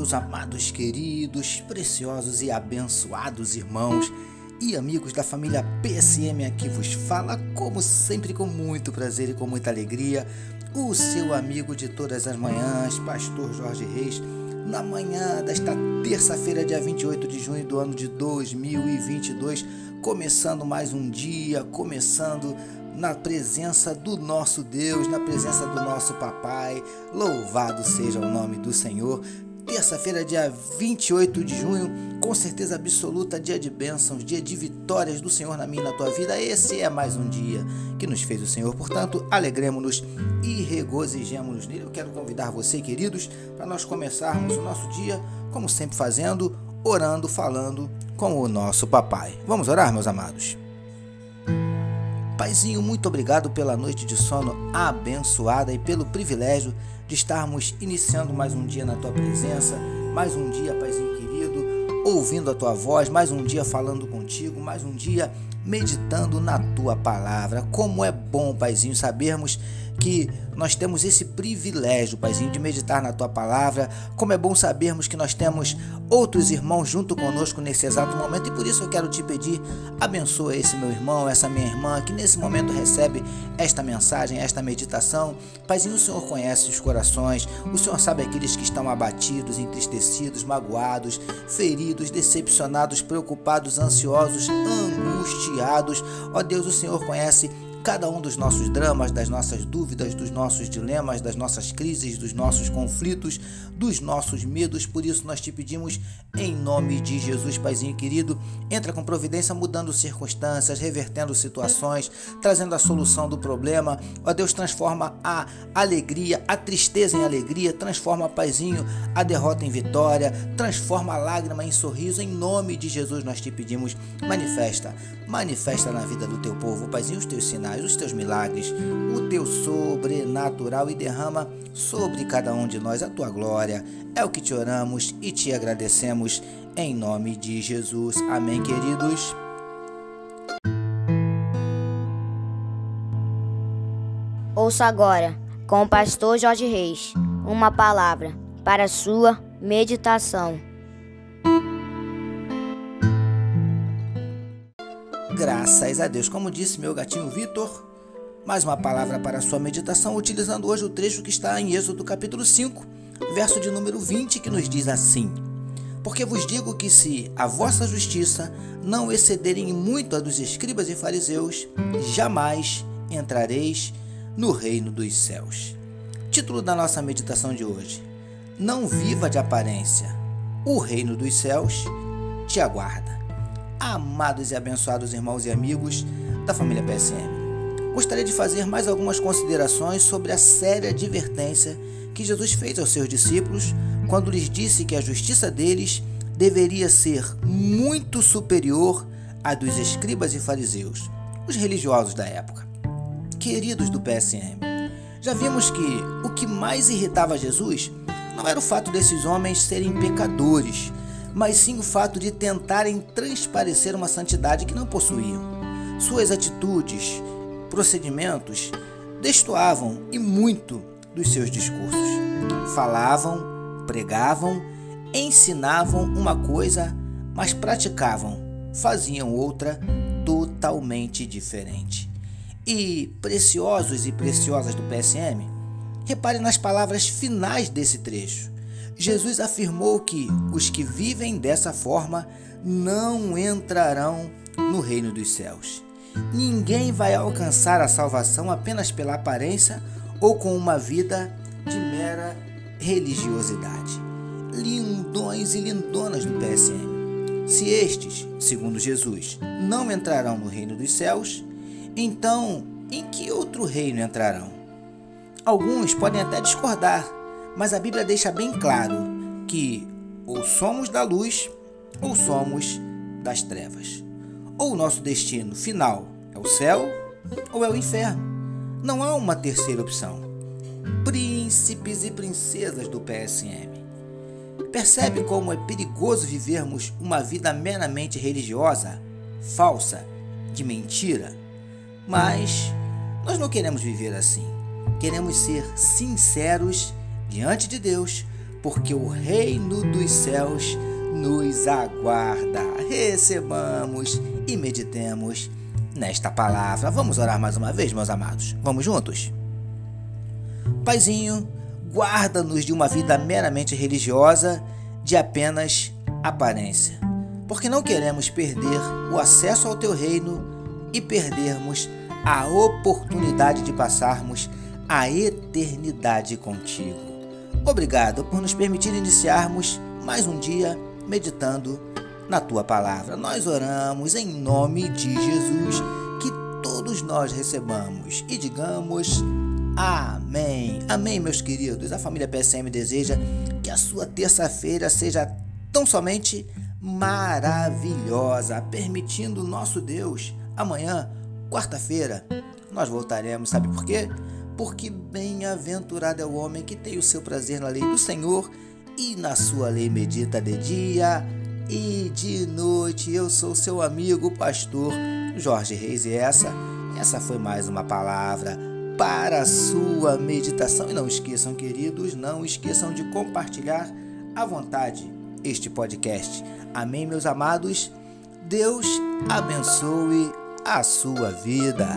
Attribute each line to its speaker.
Speaker 1: Meus amados, queridos, preciosos e abençoados irmãos e amigos da família PSM aqui vos fala, como sempre, com muito prazer e com muita alegria, o seu amigo de todas as manhãs, Pastor Jorge Reis, na manhã desta terça-feira, dia 28 de junho do ano de 2022, começando mais um dia, começando na presença do nosso Deus, na presença do nosso Papai. Louvado seja o nome do Senhor. Terça-feira, dia 28 de junho, com certeza absoluta, dia de bênçãos, dia de vitórias do Senhor na minha e na tua vida. Esse é mais um dia que nos fez o Senhor. Portanto, alegremos-nos e regozijemos-nos nele. Eu quero convidar você, queridos, para nós começarmos o nosso dia, como sempre fazendo, orando, falando com o nosso papai. Vamos orar, meus amados? Paizinho, muito obrigado pela noite de sono abençoada e pelo privilégio de estarmos iniciando mais um dia na tua presença, mais um dia, Paizinho querido, ouvindo a tua voz, mais um dia falando contigo, mais um dia meditando na tua palavra. Como é bom, Paizinho, sabermos que nós temos esse privilégio, Paizinho, de meditar na tua palavra. Como é bom sabermos que nós temos outros irmãos junto conosco nesse exato momento e por isso eu quero te pedir, abençoa esse meu irmão, essa minha irmã que nesse momento recebe esta mensagem, esta meditação. Paizinho, o Senhor conhece os corações, o Senhor sabe aqueles que estão abatidos, entristecidos, magoados, feridos, decepcionados, preocupados, ansiosos, angustiados. Ó Deus, o Senhor conhece cada um dos nossos dramas, das nossas dúvidas, dos nossos dilemas, das nossas crises, dos nossos conflitos, dos nossos medos. Por isso nós te pedimos em nome de Jesus, Paizinho querido, entra com providência mudando circunstâncias, revertendo situações, trazendo a solução do problema. Ó Deus, transforma a alegria, a tristeza em alegria, transforma, Paizinho, a derrota em vitória, transforma a lágrima em sorriso. Em nome de Jesus nós te pedimos, manifesta, manifesta na vida do teu povo, Paizinho, os teus sinais sinais, os teus milagres, o teu sobrenatural e derrama sobre cada um de nós a tua glória. É o que te oramos e te agradecemos em nome de Jesus. Amém, queridos.
Speaker 2: Ouça agora, com o pastor Jorge Reis, uma palavra para sua meditação.
Speaker 1: Graças a Deus. Como disse meu gatinho Vitor, mais uma palavra para sua meditação, utilizando hoje o trecho que está em Êxodo capítulo 5, verso de número 20, que nos diz assim: Porque vos digo que se a vossa justiça não excederem muito a dos escribas e fariseus, jamais entrareis no reino dos céus. Título da nossa meditação de hoje: Não viva de aparência, o reino dos céus te aguarda amados e abençoados irmãos e amigos da família PSM. Gostaria de fazer mais algumas considerações sobre a séria advertência que Jesus fez aos seus discípulos quando lhes disse que a justiça deles deveria ser muito superior à dos escribas e fariseus, os religiosos da época. Queridos do PSM, já vimos que o que mais irritava Jesus não era o fato desses homens serem pecadores, mas sim o fato de tentarem transparecer uma santidade que não possuíam. Suas atitudes, procedimentos destoavam e muito dos seus discursos. Falavam, pregavam, ensinavam uma coisa, mas praticavam, faziam outra totalmente diferente. E preciosos e preciosas do PSM, repare nas palavras finais desse trecho Jesus afirmou que os que vivem dessa forma não entrarão no reino dos céus. Ninguém vai alcançar a salvação apenas pela aparência ou com uma vida de mera religiosidade. Lindões e lindonas do PSM. Se estes, segundo Jesus, não entrarão no reino dos céus, então em que outro reino entrarão? Alguns podem até discordar mas a Bíblia deixa bem claro que ou somos da luz ou somos das trevas. Ou o nosso destino final é o céu ou é o inferno. Não há uma terceira opção. Príncipes e princesas do PSM. Percebe como é perigoso vivermos uma vida meramente religiosa, falsa, de mentira? Mas nós não queremos viver assim. Queremos ser sinceros diante de Deus, porque o reino dos céus nos aguarda. Recebamos e meditemos nesta palavra. Vamos orar mais uma vez, meus amados. Vamos juntos? Paizinho, guarda-nos de uma vida meramente religiosa, de apenas aparência, porque não queremos perder o acesso ao teu reino e perdermos a oportunidade de passarmos a eternidade contigo. Obrigado por nos permitir iniciarmos mais um dia meditando na tua palavra. Nós oramos em nome de Jesus que todos nós recebamos e digamos amém. Amém, meus queridos. A família PSM deseja que a sua terça-feira seja tão somente maravilhosa, permitindo nosso Deus amanhã, quarta-feira, nós voltaremos. Sabe por quê? Porque bem-aventurado é o homem que tem o seu prazer na lei do Senhor e na sua lei medita de dia e de noite. Eu sou seu amigo, pastor Jorge Reis, e essa, essa foi mais uma palavra para a sua meditação. E não esqueçam, queridos, não esqueçam de compartilhar à vontade este podcast. Amém, meus amados? Deus abençoe a sua vida.